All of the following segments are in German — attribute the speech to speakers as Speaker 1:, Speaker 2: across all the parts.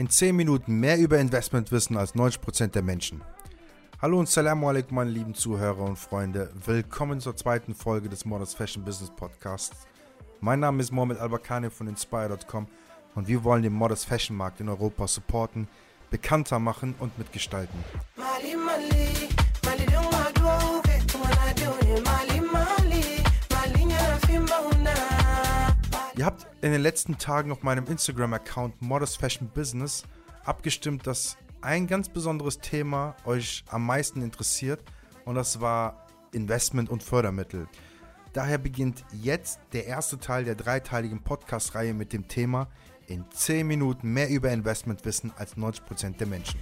Speaker 1: In 10 Minuten mehr über Investment wissen als 90% der Menschen. Hallo und Salam alaikum, meine lieben Zuhörer und Freunde. Willkommen zur zweiten Folge des Modest Fashion Business Podcasts. Mein Name ist Mohamed Albakani von Inspire.com und wir wollen den Modest Fashion Markt in Europa supporten, bekannter machen und mitgestalten. Ihr habt in den letzten Tagen auf meinem Instagram-Account Modest Fashion Business abgestimmt, dass ein ganz besonderes Thema euch am meisten interessiert und das war Investment und Fördermittel. Daher beginnt jetzt der erste Teil der dreiteiligen Podcast-Reihe mit dem Thema in 10 Minuten mehr über Investment wissen als 90% der Menschen.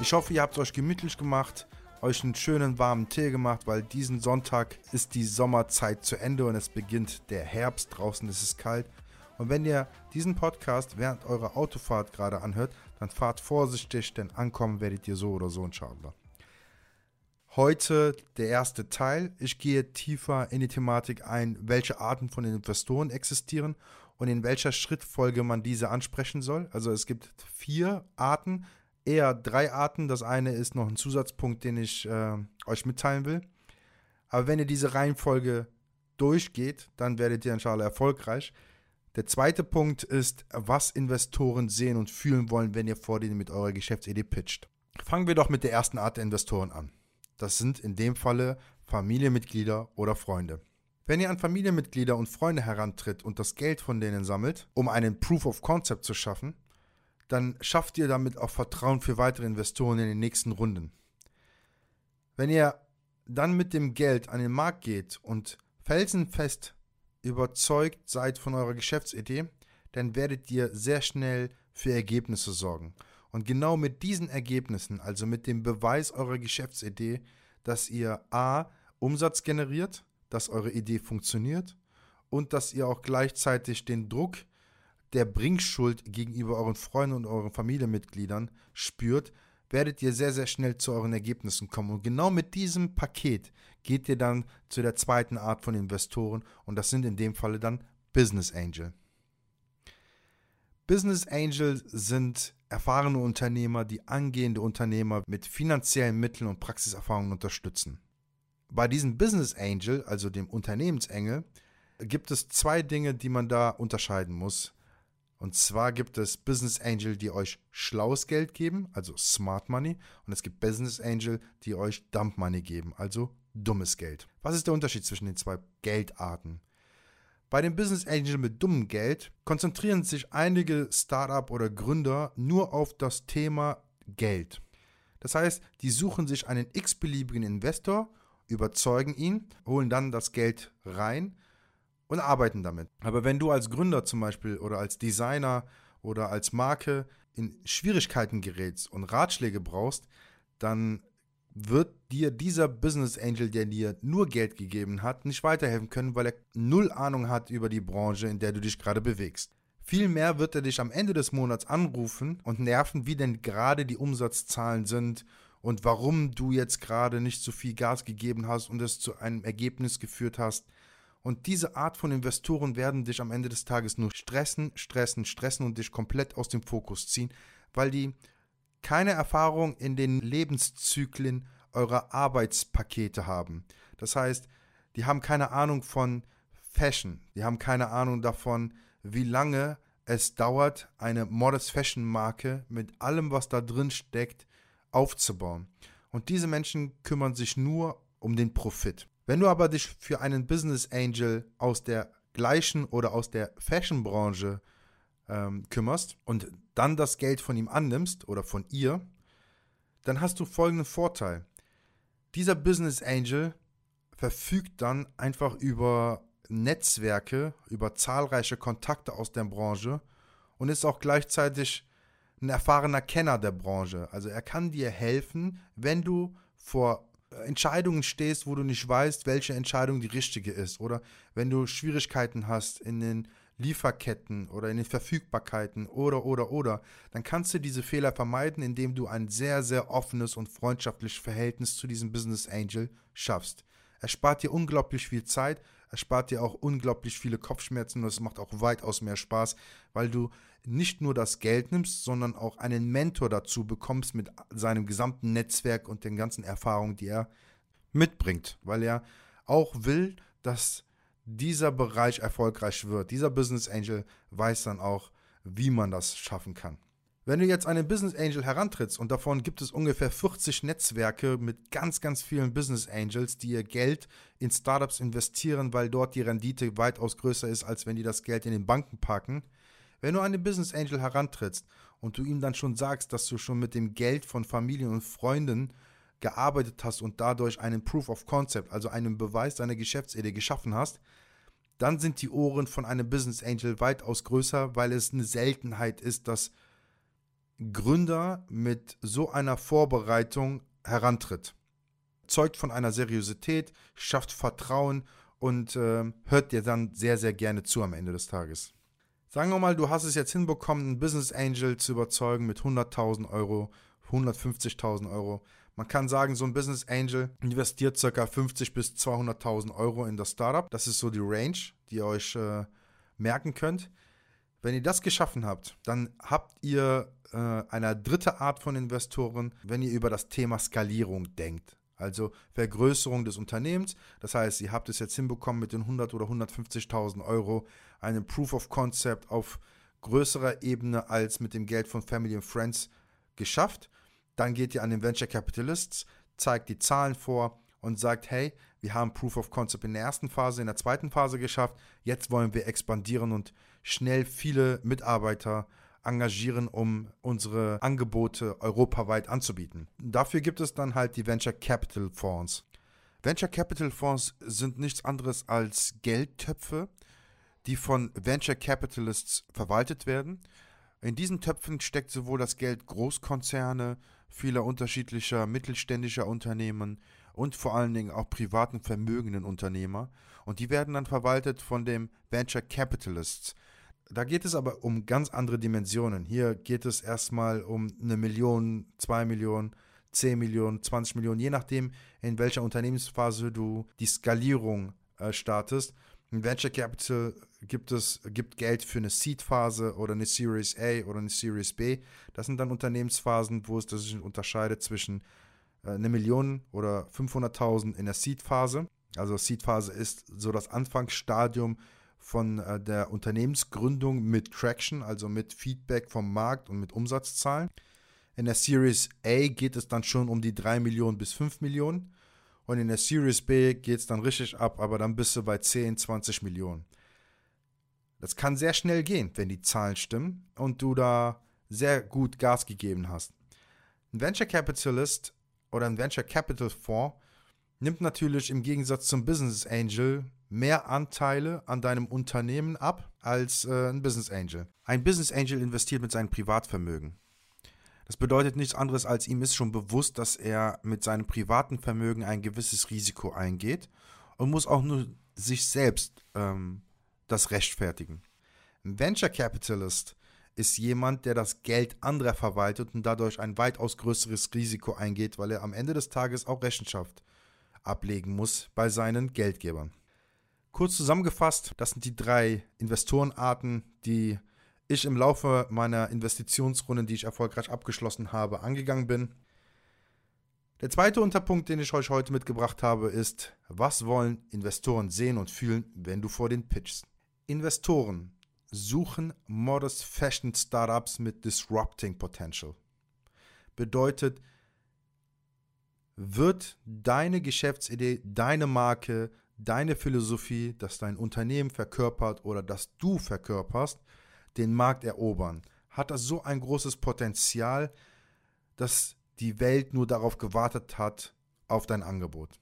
Speaker 1: Ich hoffe, ihr habt es euch gemütlich gemacht euch einen schönen warmen Tee gemacht, weil diesen Sonntag ist die Sommerzeit zu Ende und es beginnt der Herbst. Draußen ist es kalt. Und wenn ihr diesen Podcast während eurer Autofahrt gerade anhört, dann fahrt vorsichtig, denn ankommen werdet ihr so oder so, inshallah. Heute der erste Teil. Ich gehe tiefer in die Thematik ein, welche Arten von Investoren existieren und in welcher Schrittfolge man diese ansprechen soll. Also es gibt vier Arten eher drei Arten. Das eine ist noch ein Zusatzpunkt, den ich äh, euch mitteilen will. Aber wenn ihr diese Reihenfolge durchgeht, dann werdet ihr inshallah erfolgreich. Der zweite Punkt ist, was Investoren sehen und fühlen wollen, wenn ihr vor denen mit eurer Geschäftsidee pitcht. Fangen wir doch mit der ersten Art der Investoren an. Das sind in dem Falle Familienmitglieder oder Freunde. Wenn ihr an Familienmitglieder und Freunde herantritt und das Geld von denen sammelt, um einen Proof of Concept zu schaffen, dann schafft ihr damit auch Vertrauen für weitere Investoren in den nächsten Runden. Wenn ihr dann mit dem Geld an den Markt geht und felsenfest überzeugt seid von eurer Geschäftsidee, dann werdet ihr sehr schnell für Ergebnisse sorgen. Und genau mit diesen Ergebnissen, also mit dem Beweis eurer Geschäftsidee, dass ihr A Umsatz generiert, dass eure Idee funktioniert und dass ihr auch gleichzeitig den Druck der Bringschuld gegenüber euren Freunden und euren Familienmitgliedern spürt, werdet ihr sehr, sehr schnell zu euren Ergebnissen kommen. Und genau mit diesem Paket geht ihr dann zu der zweiten Art von Investoren und das sind in dem Falle dann Business Angel. Business Angel sind erfahrene Unternehmer, die angehende Unternehmer mit finanziellen Mitteln und Praxiserfahrungen unterstützen. Bei diesem Business Angel, also dem Unternehmensengel, gibt es zwei Dinge, die man da unterscheiden muss. Und zwar gibt es Business Angel, die euch schlaues Geld geben, also Smart Money. Und es gibt Business Angel, die euch Dump Money geben, also dummes Geld. Was ist der Unterschied zwischen den zwei Geldarten? Bei dem Business Angel mit dummem Geld konzentrieren sich einige Startup oder Gründer nur auf das Thema Geld. Das heißt, die suchen sich einen x-beliebigen Investor, überzeugen ihn, holen dann das Geld rein und arbeiten damit. Aber wenn du als Gründer zum Beispiel oder als Designer oder als Marke in Schwierigkeiten gerätst und Ratschläge brauchst, dann wird dir dieser Business Angel, der dir nur Geld gegeben hat, nicht weiterhelfen können, weil er null Ahnung hat über die Branche, in der du dich gerade bewegst. Vielmehr wird er dich am Ende des Monats anrufen und nerven, wie denn gerade die Umsatzzahlen sind und warum du jetzt gerade nicht so viel Gas gegeben hast und es zu einem Ergebnis geführt hast, und diese Art von Investoren werden dich am Ende des Tages nur stressen, stressen, stressen und dich komplett aus dem Fokus ziehen, weil die keine Erfahrung in den Lebenszyklen eurer Arbeitspakete haben. Das heißt, die haben keine Ahnung von Fashion, die haben keine Ahnung davon, wie lange es dauert, eine Modest Fashion Marke mit allem, was da drin steckt, aufzubauen. Und diese Menschen kümmern sich nur um den Profit. Wenn du aber dich für einen Business Angel aus der gleichen oder aus der Fashion-Branche ähm, kümmerst und dann das Geld von ihm annimmst oder von ihr, dann hast du folgenden Vorteil. Dieser Business Angel verfügt dann einfach über Netzwerke, über zahlreiche Kontakte aus der Branche und ist auch gleichzeitig ein erfahrener Kenner der Branche. Also er kann dir helfen, wenn du vor Entscheidungen stehst, wo du nicht weißt, welche Entscheidung die richtige ist. Oder wenn du Schwierigkeiten hast in den Lieferketten oder in den Verfügbarkeiten oder, oder, oder, dann kannst du diese Fehler vermeiden, indem du ein sehr, sehr offenes und freundschaftliches Verhältnis zu diesem Business Angel schaffst. Er spart dir unglaublich viel Zeit, erspart dir auch unglaublich viele Kopfschmerzen und es macht auch weitaus mehr Spaß, weil du nicht nur das Geld nimmst, sondern auch einen Mentor dazu bekommst mit seinem gesamten Netzwerk und den ganzen Erfahrungen, die er mitbringt, weil er auch will, dass dieser Bereich erfolgreich wird. Dieser Business Angel weiß dann auch, wie man das schaffen kann. Wenn du jetzt einen Business Angel herantrittst und davon gibt es ungefähr 40 Netzwerke mit ganz, ganz vielen Business Angels, die ihr Geld in Startups investieren, weil dort die Rendite weitaus größer ist, als wenn die das Geld in den Banken packen. Wenn du einen Business Angel herantrittst und du ihm dann schon sagst, dass du schon mit dem Geld von Familien und Freunden gearbeitet hast und dadurch einen Proof of Concept, also einen Beweis deiner Geschäftsidee geschaffen hast, dann sind die Ohren von einem Business Angel weitaus größer, weil es eine Seltenheit ist, dass Gründer mit so einer Vorbereitung herantritt. Zeugt von einer Seriosität, schafft Vertrauen und äh, hört dir dann sehr, sehr gerne zu am Ende des Tages. Sagen wir mal, du hast es jetzt hinbekommen, einen Business Angel zu überzeugen mit 100.000 Euro, 150.000 Euro. Man kann sagen, so ein Business Angel investiert ca. 50 bis 200.000 Euro in das Startup. Das ist so die Range, die ihr euch äh, merken könnt. Wenn ihr das geschaffen habt, dann habt ihr äh, eine dritte Art von Investoren, wenn ihr über das Thema Skalierung denkt. Also Vergrößerung des Unternehmens. Das heißt, ihr habt es jetzt hinbekommen mit den 100 oder 150.000 Euro, einen Proof of Concept auf größerer Ebene als mit dem Geld von Family and Friends geschafft. Dann geht ihr an den Venture Capitalists, zeigt die Zahlen vor und sagt, hey, wir haben Proof of Concept in der ersten Phase, in der zweiten Phase geschafft. Jetzt wollen wir expandieren und schnell viele Mitarbeiter engagieren, um unsere Angebote europaweit anzubieten. Dafür gibt es dann halt die Venture Capital Fonds. Venture Capital Fonds sind nichts anderes als Geldtöpfe, die von Venture Capitalists verwaltet werden. In diesen Töpfen steckt sowohl das Geld Großkonzerne, vieler unterschiedlicher mittelständischer Unternehmen und vor allen Dingen auch privaten vermögenden Unternehmer. Und die werden dann verwaltet von dem Venture Capitalists. Da geht es aber um ganz andere Dimensionen. Hier geht es erstmal um eine Million, zwei Millionen, zehn Millionen, 20 Millionen, je nachdem, in welcher Unternehmensphase du die Skalierung äh, startest. In Venture Capital gibt es gibt Geld für eine Seed-Phase oder eine Series A oder eine Series B. Das sind dann Unternehmensphasen, wo es sich unterscheidet zwischen eine Million oder 500.000 in der Seed-Phase. Also Seed-Phase ist so das Anfangsstadium von äh, der Unternehmensgründung mit Traction, also mit Feedback vom Markt und mit Umsatzzahlen. In der Series A geht es dann schon um die 3 Millionen bis 5 Millionen. Und in der Series B geht es dann richtig ab, aber dann bist du bei 10, 20 Millionen. Das kann sehr schnell gehen, wenn die Zahlen stimmen und du da sehr gut Gas gegeben hast. Ein Venture Capitalist oder ein Venture Capital Fonds nimmt natürlich im Gegensatz zum Business Angel mehr Anteile an deinem Unternehmen ab als äh, ein Business Angel. Ein Business Angel investiert mit seinem Privatvermögen. Das bedeutet nichts anderes, als ihm ist schon bewusst, dass er mit seinem privaten Vermögen ein gewisses Risiko eingeht und muss auch nur sich selbst ähm, das rechtfertigen. Ein Venture Capitalist ist jemand, der das Geld anderer verwaltet und dadurch ein weitaus größeres Risiko eingeht, weil er am Ende des Tages auch Rechenschaft ablegen muss bei seinen Geldgebern. Kurz zusammengefasst, das sind die drei Investorenarten, die ich im Laufe meiner Investitionsrunden, die ich erfolgreich abgeschlossen habe, angegangen bin. Der zweite Unterpunkt, den ich euch heute mitgebracht habe, ist, was wollen Investoren sehen und fühlen, wenn du vor den pitchst? Investoren suchen Modest Fashion Startups mit Disrupting Potential. Bedeutet, wird deine Geschäftsidee, deine Marke, deine Philosophie, dass dein Unternehmen verkörpert oder dass du verkörperst, den Markt erobern? Hat das so ein großes Potenzial, dass die Welt nur darauf gewartet hat, auf dein Angebot?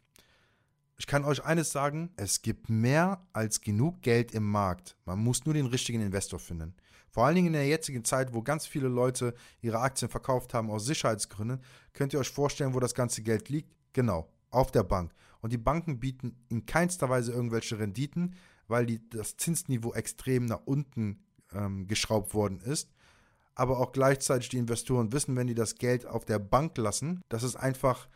Speaker 1: Ich kann euch eines sagen, es gibt mehr als genug Geld im Markt. Man muss nur den richtigen Investor finden. Vor allen Dingen in der jetzigen Zeit, wo ganz viele Leute ihre Aktien verkauft haben aus Sicherheitsgründen, könnt ihr euch vorstellen, wo das ganze Geld liegt? Genau, auf der Bank. Und die Banken bieten in keinster Weise irgendwelche Renditen, weil die, das Zinsniveau extrem nach unten ähm, geschraubt worden ist. Aber auch gleichzeitig die Investoren wissen, wenn die das Geld auf der Bank lassen, dass es einfach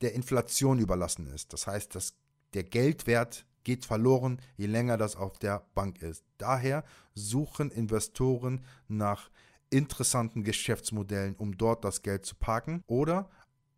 Speaker 1: der Inflation überlassen ist. Das heißt, dass der Geldwert geht verloren, je länger das auf der Bank ist. Daher suchen Investoren nach interessanten Geschäftsmodellen, um dort das Geld zu parken oder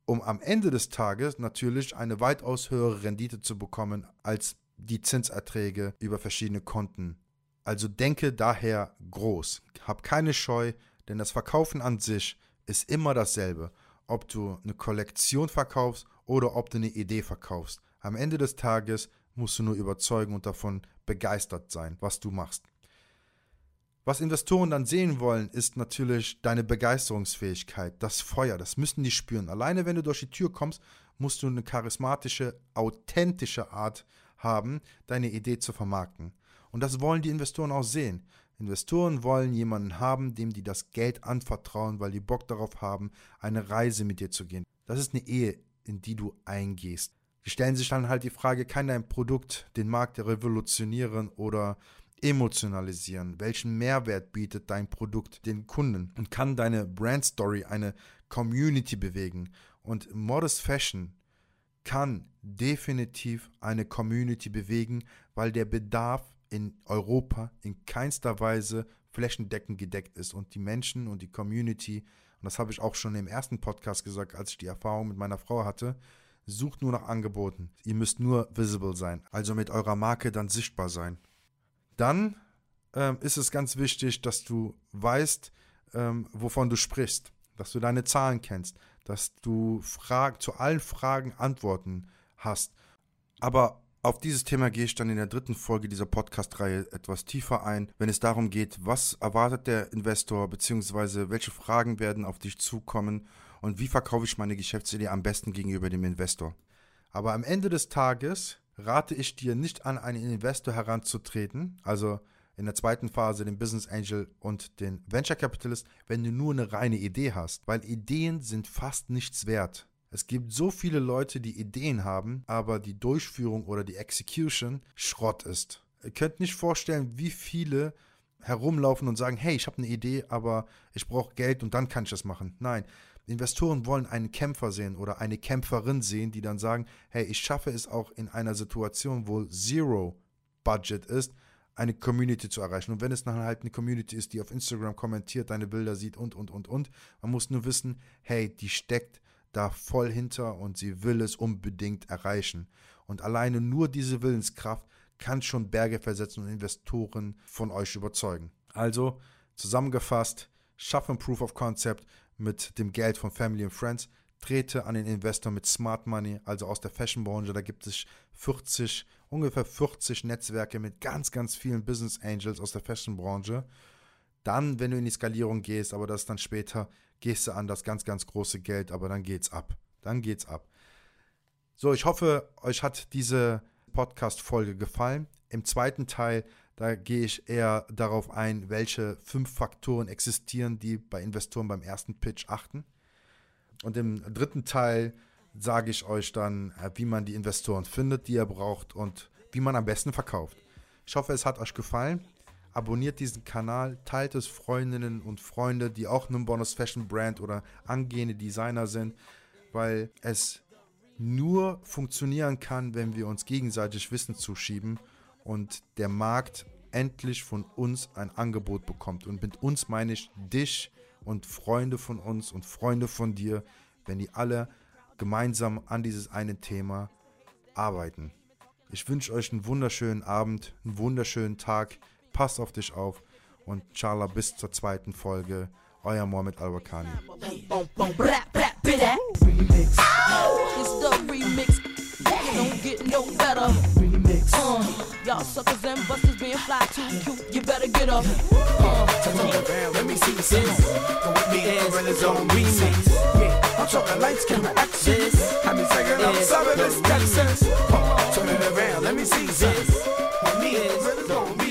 Speaker 1: um am Ende des Tages natürlich eine weitaus höhere Rendite zu bekommen als die Zinserträge über verschiedene Konten. Also denke daher groß. Hab keine Scheu, denn das Verkaufen an sich ist immer dasselbe. Ob du eine Kollektion verkaufst oder ob du eine Idee verkaufst. Am Ende des Tages musst du nur überzeugen und davon begeistert sein, was du machst. Was Investoren dann sehen wollen, ist natürlich deine Begeisterungsfähigkeit, das Feuer, das müssen die spüren. Alleine wenn du durch die Tür kommst, musst du eine charismatische, authentische Art haben, deine Idee zu vermarkten. Und das wollen die Investoren auch sehen. Investoren wollen jemanden haben, dem die das Geld anvertrauen, weil die Bock darauf haben, eine Reise mit dir zu gehen. Das ist eine Ehe, in die du eingehst. Die stellen sich dann halt die Frage, kann dein Produkt den Markt revolutionieren oder emotionalisieren? Welchen Mehrwert bietet dein Produkt den Kunden? Und kann deine Brand Story eine Community bewegen? Und Modest Fashion kann definitiv eine Community bewegen, weil der Bedarf in Europa in keinster Weise flächendeckend gedeckt ist und die Menschen und die Community, und das habe ich auch schon im ersten Podcast gesagt, als ich die Erfahrung mit meiner Frau hatte, sucht nur nach Angeboten. Ihr müsst nur visible sein, also mit eurer Marke dann sichtbar sein. Dann ähm, ist es ganz wichtig, dass du weißt, ähm, wovon du sprichst, dass du deine Zahlen kennst, dass du Frag zu allen Fragen Antworten hast. Aber auf dieses Thema gehe ich dann in der dritten Folge dieser Podcast-Reihe etwas tiefer ein, wenn es darum geht, was erwartet der Investor, beziehungsweise welche Fragen werden auf dich zukommen und wie verkaufe ich meine Geschäftsidee am besten gegenüber dem Investor. Aber am Ende des Tages rate ich dir nicht an, einen Investor heranzutreten, also in der zweiten Phase den Business Angel und den Venture Capitalist, wenn du nur eine reine Idee hast, weil Ideen sind fast nichts wert. Es gibt so viele Leute, die Ideen haben, aber die Durchführung oder die Execution Schrott ist. Ihr könnt nicht vorstellen, wie viele herumlaufen und sagen, hey, ich habe eine Idee, aber ich brauche Geld und dann kann ich das machen. Nein, Investoren wollen einen Kämpfer sehen oder eine Kämpferin sehen, die dann sagen, hey, ich schaffe es auch in einer Situation, wo Zero Budget ist, eine Community zu erreichen. Und wenn es dann halt eine Community ist, die auf Instagram kommentiert, deine Bilder sieht und, und, und, und, man muss nur wissen, hey, die steckt da voll hinter und sie will es unbedingt erreichen. Und alleine nur diese Willenskraft kann schon Berge versetzen und Investoren von euch überzeugen. Also, zusammengefasst, schaffen Proof of Concept mit dem Geld von Family and Friends, trete an den Investor mit Smart Money, also aus der Fashionbranche. Da gibt es 40, ungefähr 40 Netzwerke mit ganz, ganz vielen Business Angels aus der Fashionbranche. Dann, wenn du in die Skalierung gehst, aber das dann später, gehst du an das ganz, ganz große Geld, aber dann geht's ab. Dann geht's ab. So, ich hoffe, euch hat diese Podcast-Folge gefallen. Im zweiten Teil, da gehe ich eher darauf ein, welche fünf Faktoren existieren, die bei Investoren beim ersten Pitch achten. Und im dritten Teil sage ich euch dann, äh, wie man die Investoren findet, die ihr braucht und wie man am besten verkauft. Ich hoffe, es hat euch gefallen. Abonniert diesen Kanal, teilt es Freundinnen und Freunde, die auch einen Bonus Fashion Brand oder angehende Designer sind, weil es nur funktionieren kann, wenn wir uns gegenseitig Wissen zuschieben und der Markt endlich von uns ein Angebot bekommt. Und mit uns meine ich dich und Freunde von uns und Freunde von dir, wenn die alle gemeinsam an dieses eine Thema arbeiten. Ich wünsche euch einen wunderschönen Abend, einen wunderschönen Tag. Passt auf dich auf und Charla bis zur zweiten Folge. Euer Mohamed Al-Wakani. Y'all suckers and busters being fly too cute. You better get up. Uh, let me see this. Come with me, gorillas on remix. Yeah, I'm talking lights, camera, action. I'm just taking up some of this
Speaker 2: nonsense. Turn it around, let me see this. With me, gorillas on remix.